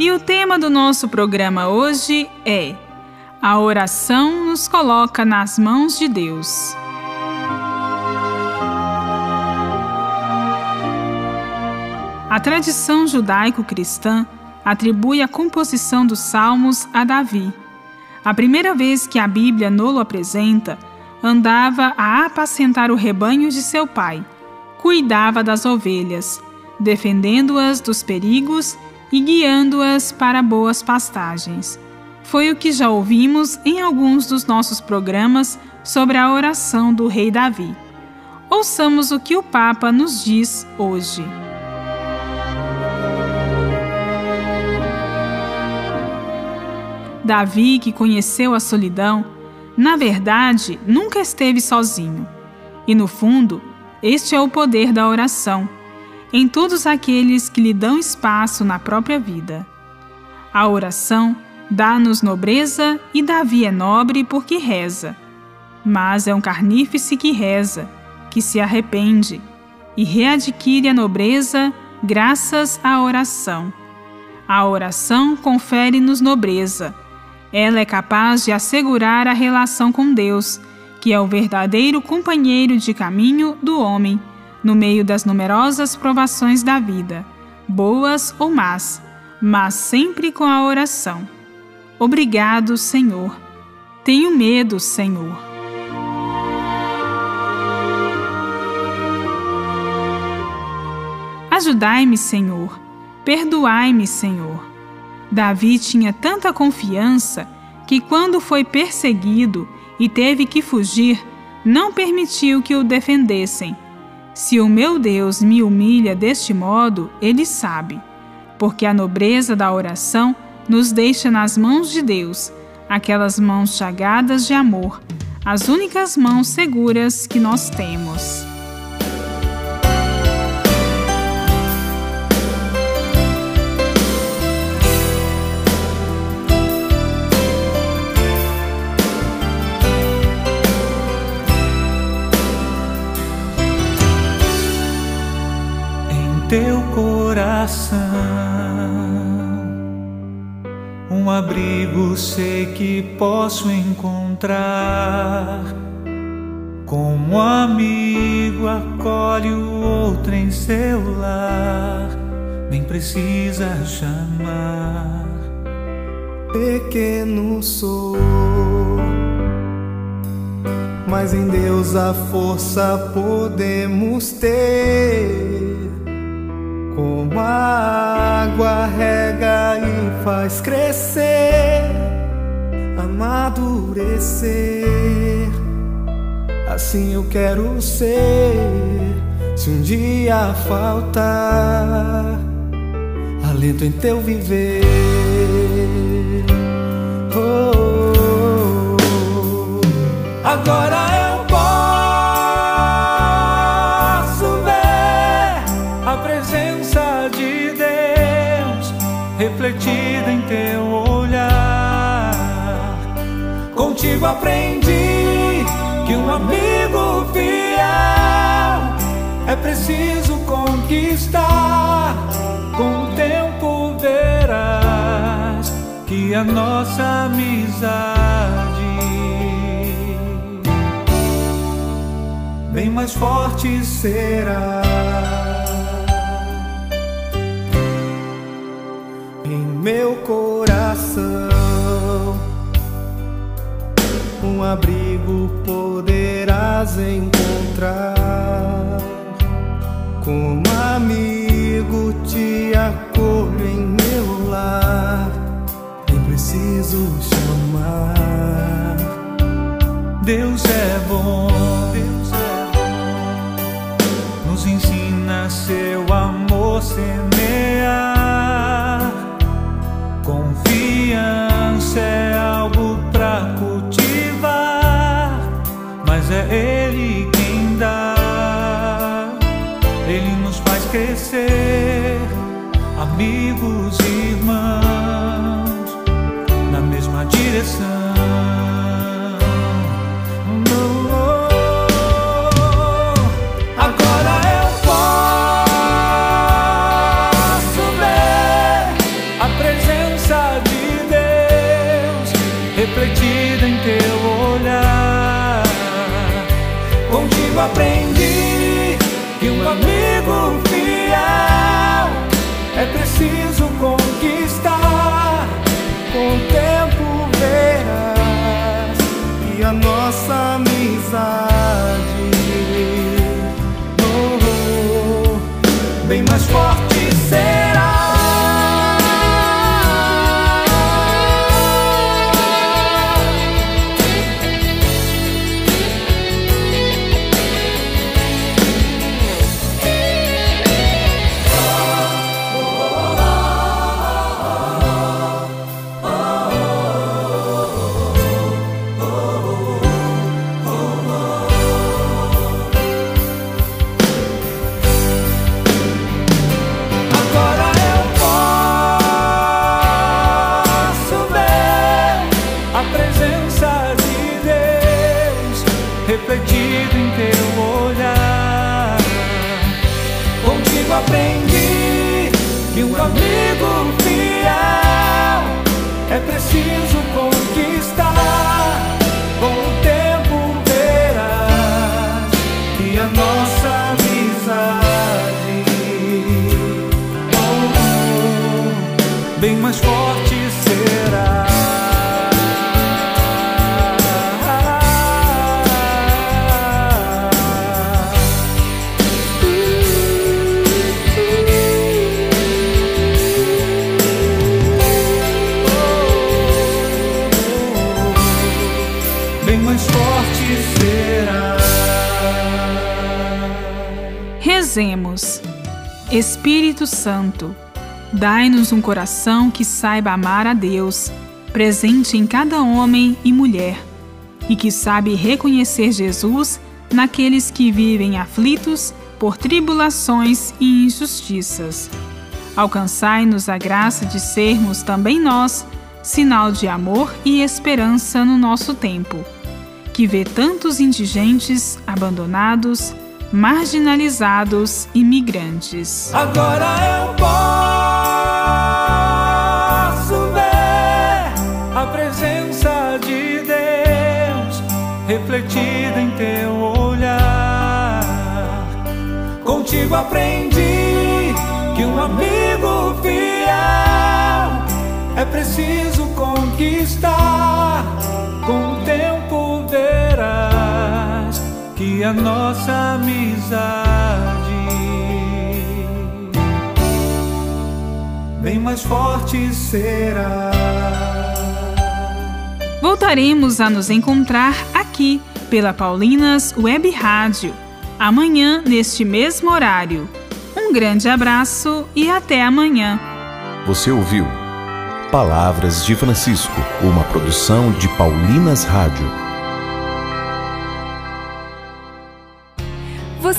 E o tema do nosso programa hoje é A oração nos coloca nas mãos de Deus. A tradição judaico-cristã atribui a composição dos Salmos a Davi. A primeira vez que a Bíblia nolo apresenta, andava a apacentar o rebanho de seu pai, cuidava das ovelhas, defendendo-as dos perigos e guiando-as para boas pastagens. Foi o que já ouvimos em alguns dos nossos programas sobre a oração do rei Davi. Ouçamos o que o Papa nos diz hoje. Davi, que conheceu a solidão, na verdade nunca esteve sozinho. E no fundo, este é o poder da oração, em todos aqueles que lhe dão espaço na própria vida. A oração dá-nos nobreza e Davi é nobre porque reza. Mas é um carnífice que reza, que se arrepende e readquire a nobreza graças à oração. A oração confere-nos nobreza ela é capaz de assegurar a relação com Deus, que é o verdadeiro companheiro de caminho do homem, no meio das numerosas provações da vida, boas ou más, mas sempre com a oração. Obrigado, Senhor. Tenho medo, Senhor. Ajudai-me, Senhor. Perdoai-me, Senhor. Davi tinha tanta confiança que, quando foi perseguido e teve que fugir, não permitiu que o defendessem. Se o meu Deus me humilha deste modo, ele sabe, porque a nobreza da oração nos deixa nas mãos de Deus, aquelas mãos chagadas de amor, as únicas mãos seguras que nós temos. Coração. Um abrigo sei que posso encontrar. Como amigo acolhe o outro em seu lar, nem precisa chamar. Pequeno sou, mas em Deus a força podemos ter como a água rega e faz crescer, amadurecer. Assim eu quero ser. Se um dia faltar alento em teu viver. Oh, oh, oh. Agora refletida em teu olhar. Contigo aprendi que um amigo fiel é preciso conquistar. Com o tempo verás que a nossa amizade bem mais forte será. Meu coração. Um abrigo poderás encontrar. Como amigo te acolho em meu lar. Nem preciso chamar. Deus é bom. Deus é bom. Nos ensina seu amor semear é Ele quem dá. Ele nos faz crescer, amigos e irmãos, na mesma direção. Aprendi refletido em teu olhar. Contigo aprendi que um amigo fiel é preciso conquistar. Rezemos. Espírito Santo, dai-nos um coração que saiba amar a Deus, presente em cada homem e mulher, e que sabe reconhecer Jesus naqueles que vivem aflitos por tribulações e injustiças. Alcançai-nos a graça de sermos também nós sinal de amor e esperança no nosso tempo, que vê tantos indigentes abandonados, marginalizados e migrantes. Agora eu posso ver a presença de Deus refletida em teu olhar. Contigo aprendi que um amigo fiel é preciso conquistar com que a nossa amizade bem mais forte será. Voltaremos a nos encontrar aqui pela Paulinas Web Rádio, amanhã neste mesmo horário. Um grande abraço e até amanhã. Você ouviu Palavras de Francisco, uma produção de Paulinas Rádio.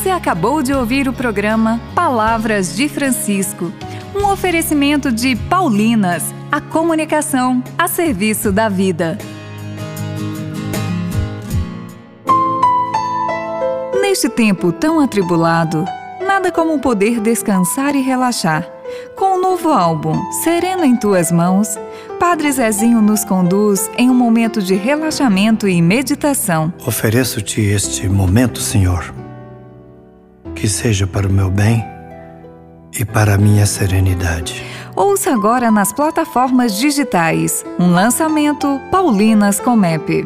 Você acabou de ouvir o programa Palavras de Francisco, um oferecimento de Paulinas, a comunicação a serviço da vida. Neste tempo tão atribulado, nada como poder descansar e relaxar. Com o novo álbum Sereno em Tuas Mãos, Padre Zezinho nos conduz em um momento de relaxamento e meditação. Ofereço-te este momento, Senhor que seja para o meu bem e para a minha serenidade. Ouça agora nas plataformas digitais um lançamento Paulinas Comep.